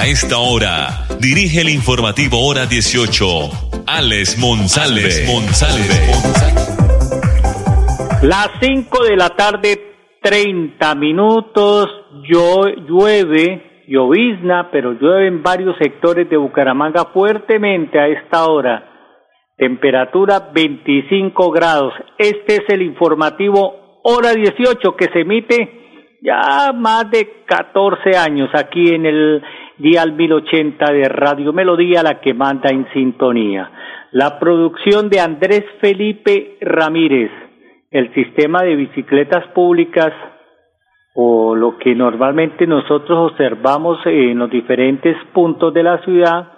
A esta hora, dirige el informativo Hora 18, Alex Monsalve. Las 5 de la tarde, 30 minutos, yo, llueve, llovizna, pero llueve en varios sectores de Bucaramanga fuertemente a esta hora. Temperatura 25 grados. Este es el informativo Hora 18 que se emite ya más de 14 años aquí en el Dial 1080 de Radio Melodía, la que manda en sintonía. La producción de Andrés Felipe Ramírez, el sistema de bicicletas públicas o lo que normalmente nosotros observamos en los diferentes puntos de la ciudad,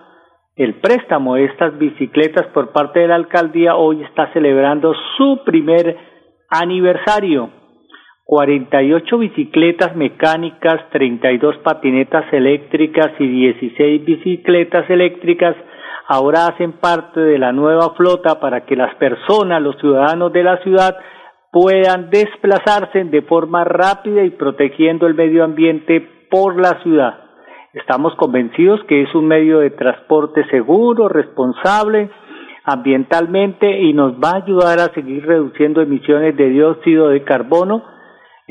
el préstamo de estas bicicletas por parte de la alcaldía hoy está celebrando su primer aniversario 48 bicicletas mecánicas, 32 patinetas eléctricas y 16 bicicletas eléctricas ahora hacen parte de la nueva flota para que las personas, los ciudadanos de la ciudad puedan desplazarse de forma rápida y protegiendo el medio ambiente por la ciudad. Estamos convencidos que es un medio de transporte seguro, responsable ambientalmente y nos va a ayudar a seguir reduciendo emisiones de dióxido de carbono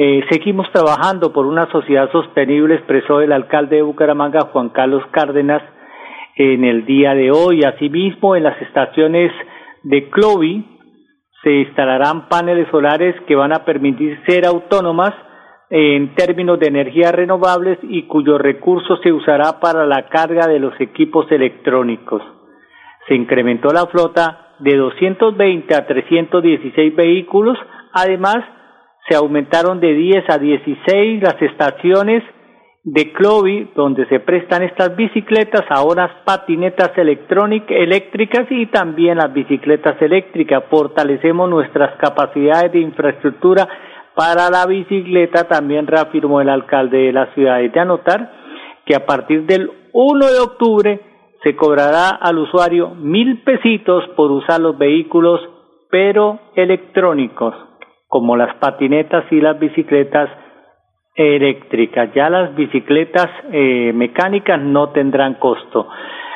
eh, seguimos trabajando por una sociedad sostenible, expresó el alcalde de Bucaramanga, Juan Carlos Cárdenas, en el día de hoy. Asimismo, en las estaciones de Clovi se instalarán paneles solares que van a permitir ser autónomas en términos de energías renovables y cuyo recurso se usará para la carga de los equipos electrónicos. Se incrementó la flota de 220 a 316 vehículos, además se aumentaron de 10 a 16 las estaciones de Clovi donde se prestan estas bicicletas, ahora patinetas eléctricas y también las bicicletas eléctricas. Fortalecemos nuestras capacidades de infraestructura para la bicicleta, también reafirmó el alcalde de la ciudad. de anotar que a partir del 1 de octubre se cobrará al usuario mil pesitos por usar los vehículos, pero electrónicos como las patinetas y las bicicletas eléctricas. Ya las bicicletas eh, mecánicas no tendrán costo.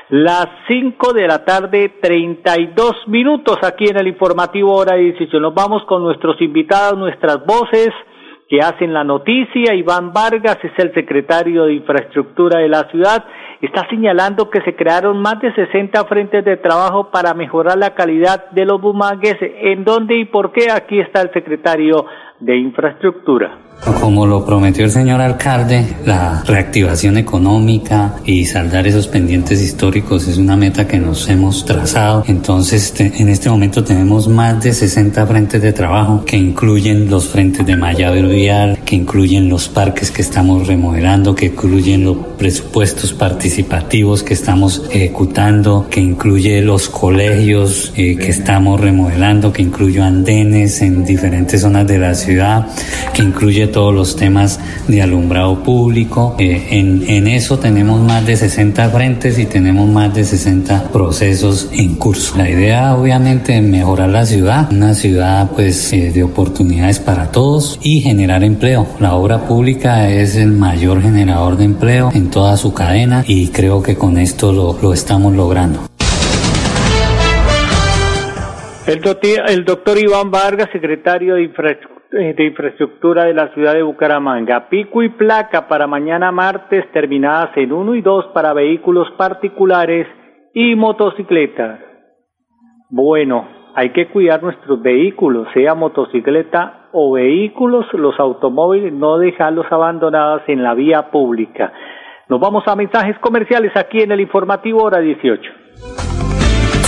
Las 5 de la tarde, 32 minutos aquí en el informativo hora 18. Nos vamos con nuestros invitados, nuestras voces que hacen la noticia. Iván Vargas es el secretario de Infraestructura de la ciudad. Está señalando que se crearon más de 60 frentes de trabajo para mejorar la calidad de los bumangues. ¿En dónde y por qué? Aquí está el secretario de Infraestructura. Como lo prometió el señor alcalde, la reactivación económica y saldar esos pendientes históricos es una meta que nos hemos trazado. Entonces, en este momento tenemos más de 60 frentes de trabajo que incluyen los frentes de malla vial, que incluyen los parques que estamos remodelando, que incluyen los presupuestos participativos que estamos ejecutando, que incluye los colegios eh, que estamos remodelando, que incluye andenes en diferentes zonas de la ciudad, que incluye todos los temas de alumbrado público. Eh, en, eso tenemos más de 60 frentes y tenemos más de 60 procesos en curso. La idea obviamente es mejorar la ciudad, una ciudad pues eh, de oportunidades para todos y generar empleo. La obra pública es el mayor generador de empleo en toda su cadena y creo que con esto lo estamos logrando. El doctor, el doctor Iván Vargas, secretario de Infraestructura eh, de infraestructura de la ciudad de Bucaramanga. Pico y placa para mañana martes terminadas en 1 y 2 para vehículos particulares y motocicletas. Bueno, hay que cuidar nuestros vehículos, sea motocicleta o vehículos, los automóviles, no dejarlos abandonados en la vía pública. Nos vamos a mensajes comerciales aquí en el informativo hora 18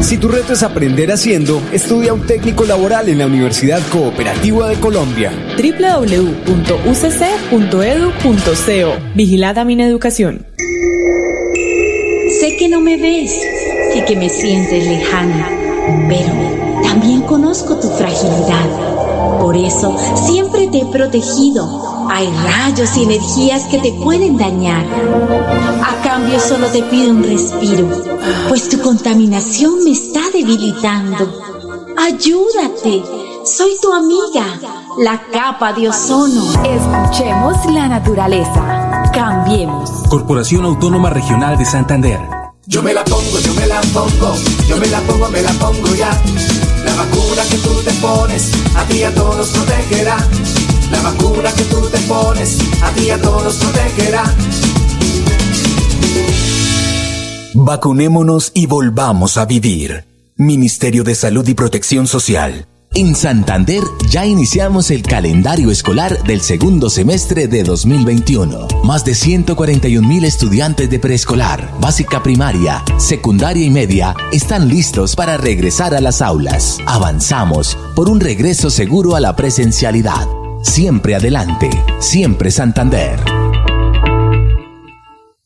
Si tu reto es aprender haciendo, estudia un técnico laboral en la Universidad Cooperativa de Colombia. www.ucc.edu.co Vigilada mi educación. Sé que no me ves y que me sientes lejana, pero también conozco tu fragilidad. Por eso siempre te he protegido hay rayos y energías que te pueden dañar. A cambio solo te pido un respiro, pues tu contaminación me está debilitando. Ayúdate, soy tu amiga, la capa de ozono. Escuchemos la naturaleza. Cambiemos. Corporación Autónoma Regional de Santander. Yo me la pongo, yo me la pongo, yo me la pongo, me la pongo ya. La vacuna que tú te pones, a ti a todos protegerá. La vacuna que tú te pones a ti a todos. Vacunémonos y volvamos a vivir. Ministerio de Salud y Protección Social. En Santander ya iniciamos el calendario escolar del segundo semestre de 2021. Más de 141 mil estudiantes de preescolar, básica primaria, secundaria y media están listos para regresar a las aulas. Avanzamos por un regreso seguro a la presencialidad Siempre adelante, siempre Santander.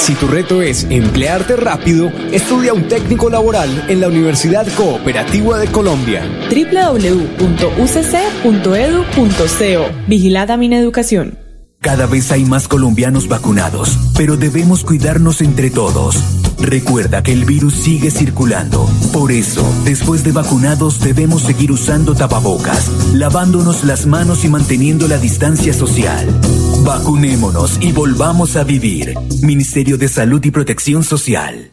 Si tu reto es emplearte rápido, estudia un técnico laboral en la Universidad Cooperativa de Colombia. www.ucc.edu.co Vigilada mi educación. Cada vez hay más colombianos vacunados, pero debemos cuidarnos entre todos. Recuerda que el virus sigue circulando. Por eso, después de vacunados debemos seguir usando tapabocas, lavándonos las manos y manteniendo la distancia social. Vacunémonos y volvamos a vivir. Ministerio de Salud y Protección Social.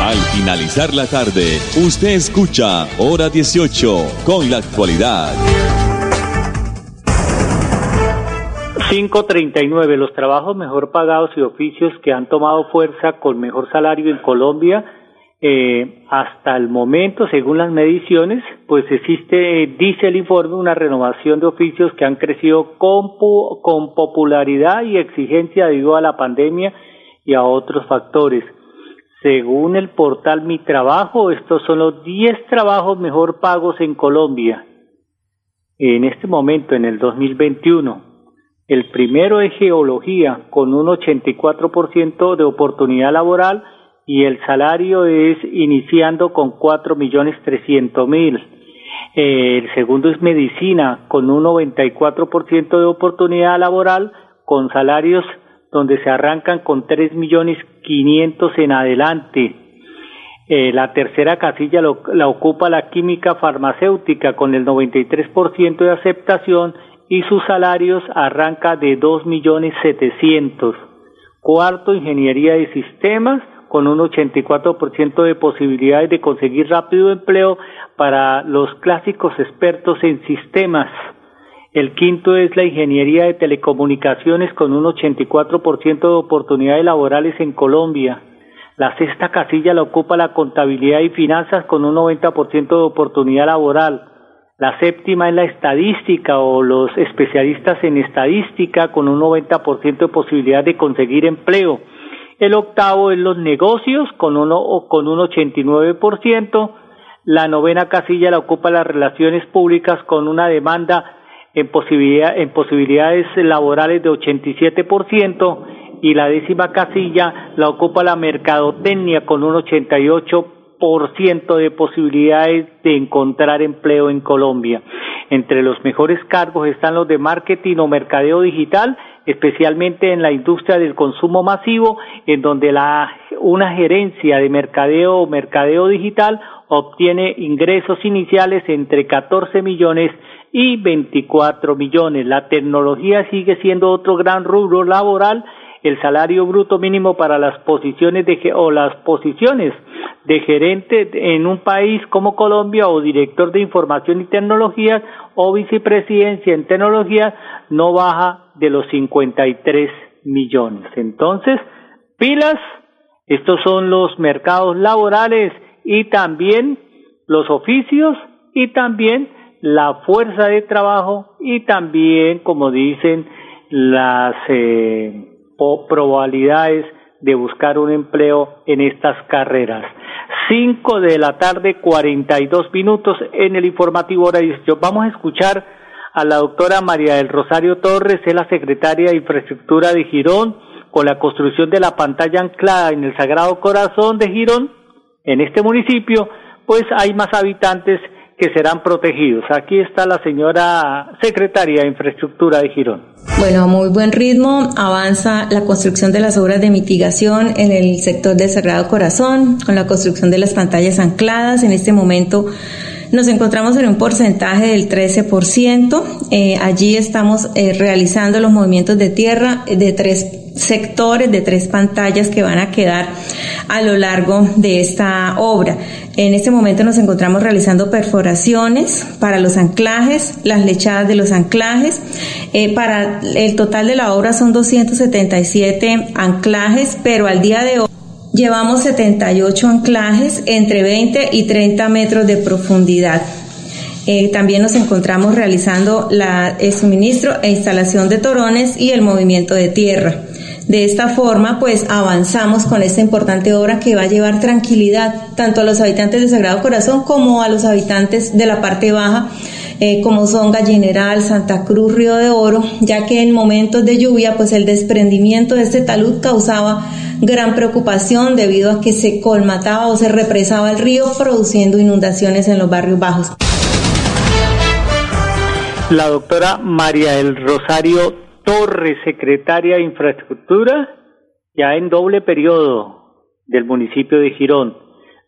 Al finalizar la tarde, usted escucha Hora 18 con la actualidad. 539. Los trabajos mejor pagados y oficios que han tomado fuerza con mejor salario en Colombia eh, hasta el momento, según las mediciones, pues existe, dice el informe, una renovación de oficios que han crecido con, con popularidad y exigencia debido a la pandemia y a otros factores. Según el portal Mi Trabajo, estos son los 10 trabajos mejor pagos en Colombia. En este momento, en el 2021, el primero es geología, con un 84% de oportunidad laboral y el salario es iniciando con cuatro millones trescientos mil. el segundo es medicina, con un 94% de oportunidad laboral, con salarios donde se arrancan con tres millones quinientos en adelante. Eh, la tercera casilla la ocupa la química farmacéutica con el 93% de aceptación y sus salarios arranca de dos millones setecientos. Cuarto, ingeniería de sistemas con un 84% de posibilidades de conseguir rápido empleo para los clásicos expertos en sistemas. El quinto es la ingeniería de telecomunicaciones con un 84% de oportunidades laborales en Colombia. La sexta casilla la ocupa la contabilidad y finanzas con un 90% de oportunidad laboral. La séptima es la estadística o los especialistas en estadística con un 90% de posibilidad de conseguir empleo. El octavo es los negocios con, con un 89%. La novena casilla la ocupa las relaciones públicas con una demanda en, posibilidad, en posibilidades laborales de 87% y la décima casilla la ocupa la mercadotecnia con un 88% de posibilidades de encontrar empleo en Colombia. Entre los mejores cargos están los de marketing o mercadeo digital especialmente en la industria del consumo masivo, en donde la, una gerencia de mercadeo o mercadeo digital obtiene ingresos iniciales entre 14 millones y 24 millones. La tecnología sigue siendo otro gran rubro laboral. El salario bruto mínimo para las posiciones de o las posiciones de gerente en un país como Colombia o director de información y tecnologías o vicepresidencia en tecnología no baja de los 53 millones. Entonces, pilas, estos son los mercados laborales y también los oficios y también la fuerza de trabajo y también, como dicen, las eh, probabilidades de buscar un empleo en estas carreras. 5 de la tarde, 42 minutos en el informativo hora 18. Vamos a escuchar a la doctora María del Rosario Torres, es la secretaria de Infraestructura de Girón, con la construcción de la pantalla anclada en el Sagrado Corazón de Girón, en este municipio, pues hay más habitantes que serán protegidos. Aquí está la señora secretaria de Infraestructura de Girón. Bueno, muy buen ritmo avanza la construcción de las obras de mitigación en el sector del Sagrado Corazón, con la construcción de las pantallas ancladas. En este momento nos encontramos en un porcentaje del 13%. Eh, allí estamos eh, realizando los movimientos de tierra de tres sectores, de tres pantallas que van a quedar a lo largo de esta obra. En este momento nos encontramos realizando perforaciones para los anclajes, las lechadas de los anclajes. Eh, para el total de la obra son 277 anclajes, pero al día de hoy Llevamos 78 anclajes entre 20 y 30 metros de profundidad. Eh, también nos encontramos realizando la, el suministro e instalación de torones y el movimiento de tierra. De esta forma, pues avanzamos con esta importante obra que va a llevar tranquilidad tanto a los habitantes de Sagrado Corazón como a los habitantes de la parte baja, eh, como son Gallineral, Santa Cruz, Río de Oro, ya que en momentos de lluvia, pues el desprendimiento de este talud causaba gran preocupación debido a que se colmataba o se represaba el río produciendo inundaciones en los barrios bajos. La doctora María del Rosario Torres, secretaria de Infraestructura, ya en doble periodo del municipio de Girón.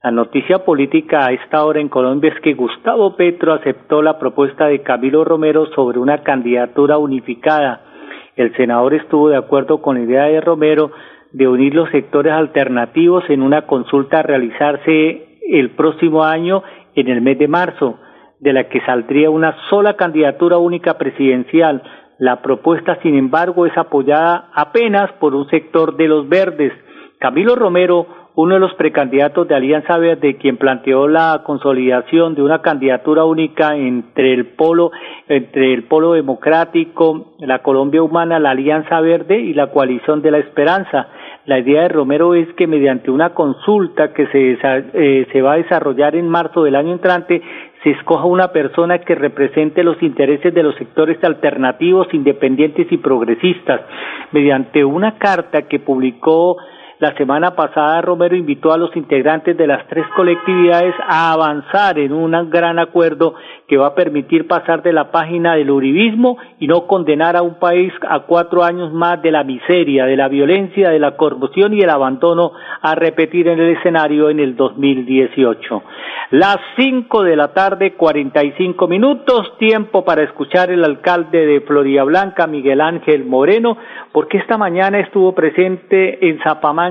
La noticia política a esta hora en Colombia es que Gustavo Petro aceptó la propuesta de Camilo Romero sobre una candidatura unificada. El senador estuvo de acuerdo con la idea de Romero de unir los sectores alternativos en una consulta a realizarse el próximo año en el mes de marzo, de la que saldría una sola candidatura única presidencial. La propuesta, sin embargo, es apoyada apenas por un sector de los verdes. Camilo Romero, uno de los precandidatos de Alianza Verde, quien planteó la consolidación de una candidatura única entre el polo, entre el polo democrático, la Colombia Humana, la Alianza Verde y la coalición de la Esperanza. La idea de Romero es que mediante una consulta que se, eh, se va a desarrollar en marzo del año entrante, se escoja una persona que represente los intereses de los sectores alternativos, independientes y progresistas. Mediante una carta que publicó la semana pasada Romero invitó a los integrantes de las tres colectividades a avanzar en un gran acuerdo que va a permitir pasar de la página del uribismo y no condenar a un país a cuatro años más de la miseria, de la violencia, de la corrupción y el abandono a repetir en el escenario en el 2018. Las cinco de la tarde, cuarenta y cinco minutos, tiempo para escuchar el alcalde de Florida Blanca, Miguel Ángel Moreno, porque esta mañana estuvo presente en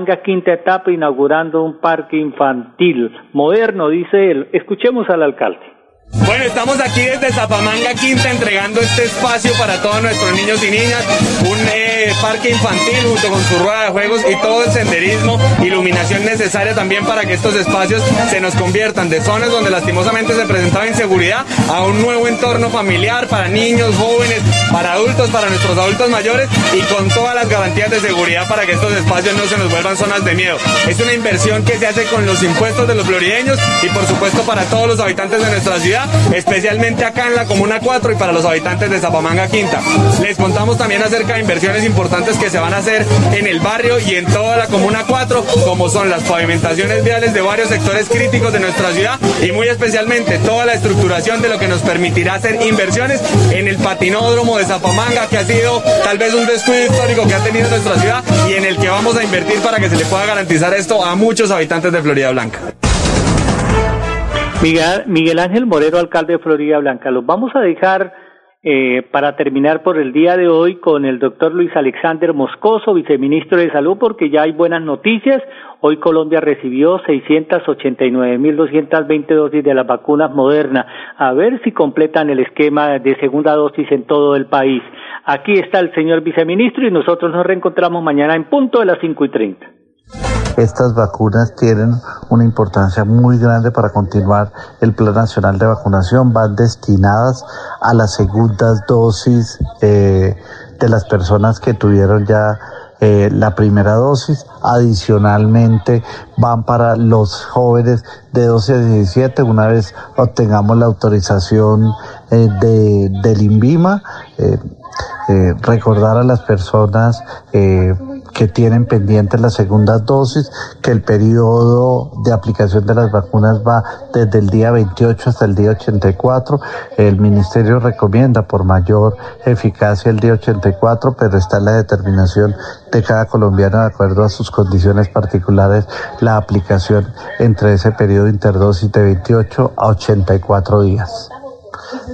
Zapamanga, quinta etapa, inaugurando un parque infantil moderno, dice él. Escuchemos al alcalde. Bueno, estamos aquí desde Zapamanga Quinta entregando este espacio para todos nuestros niños y niñas, un eh, parque infantil junto con su rueda de juegos y todo el senderismo, iluminación necesaria también para que estos espacios se nos conviertan de zonas donde lastimosamente se presentaba inseguridad a un nuevo entorno familiar para niños, jóvenes, para adultos, para nuestros adultos mayores y con todas las garantías de seguridad para que estos espacios no se nos vuelvan zonas de miedo. Es una inversión que se hace con los impuestos de los florideños y por supuesto para todos los habitantes de nuestra ciudad especialmente acá en la Comuna 4 y para los habitantes de Zapamanga Quinta. Les contamos también acerca de inversiones importantes que se van a hacer en el barrio y en toda la Comuna 4, como son las pavimentaciones viales de varios sectores críticos de nuestra ciudad y muy especialmente toda la estructuración de lo que nos permitirá hacer inversiones en el patinódromo de Zapamanga, que ha sido tal vez un descuido histórico que ha tenido nuestra ciudad y en el que vamos a invertir para que se le pueda garantizar esto a muchos habitantes de Florida Blanca. Miguel, Ángel Morero, alcalde de Florida Blanca. Los vamos a dejar eh, para terminar por el día de hoy con el doctor Luis Alexander Moscoso, viceministro de Salud, porque ya hay buenas noticias. Hoy Colombia recibió 689.220 dosis de las vacunas modernas. A ver si completan el esquema de segunda dosis en todo el país. Aquí está el señor viceministro y nosotros nos reencontramos mañana en punto de las cinco y treinta. Estas vacunas tienen una importancia muy grande para continuar el Plan Nacional de Vacunación. Van destinadas a las segundas dosis eh, de las personas que tuvieron ya eh, la primera dosis. Adicionalmente van para los jóvenes de 12 a 17 una vez obtengamos la autorización eh, de, del INVIMA. recordar a las personas que tienen pendientes la segunda dosis, que el periodo de aplicación de las vacunas va desde el día 28 hasta el día 84. El ministerio recomienda por mayor eficacia el día 84, pero está la determinación de cada colombiano de acuerdo a sus condiciones particulares la aplicación entre ese periodo interdosis de 28 a 84 días.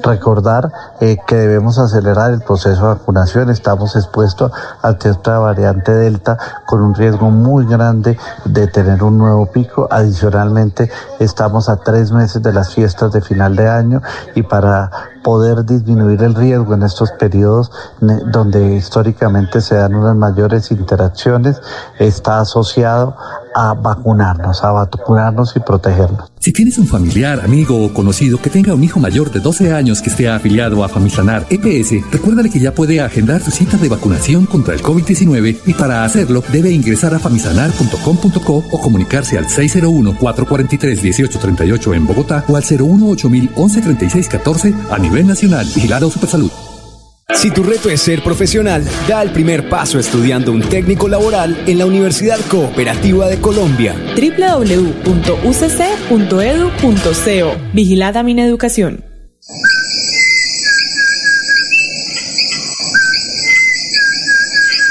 Recordar eh, que debemos acelerar el proceso de vacunación. Estamos expuestos ante otra variante Delta con un riesgo muy grande de tener un nuevo pico. Adicionalmente, estamos a tres meses de las fiestas de final de año y para poder disminuir el riesgo en estos periodos donde históricamente se dan unas mayores interacciones, está asociado a vacunarnos, a vacunarnos y protegernos. Si tienes un familiar, amigo o conocido que tenga un hijo mayor de 12 años que esté afiliado a Famisanar EPS, recuérdale que ya puede agendar su cita de vacunación contra el COVID-19 y para hacerlo debe ingresar a famisanar.com.co o comunicarse al 601-443-1838 en Bogotá o al 018 3614 a nivel nacional. Vigilado Supersalud. Si tu reto es ser profesional, da el primer paso estudiando un técnico laboral en la Universidad Cooperativa de Colombia. www.ucc.edu.co Vigilada Mineducación.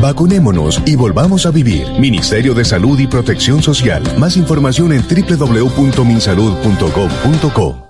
Vacunémonos y volvamos a vivir. Ministerio de Salud y Protección Social. Más información en www.minsalud.gov.co.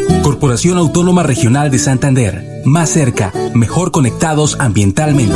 Corporación Autónoma Regional de Santander. Más cerca, mejor conectados ambientalmente.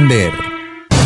Santander.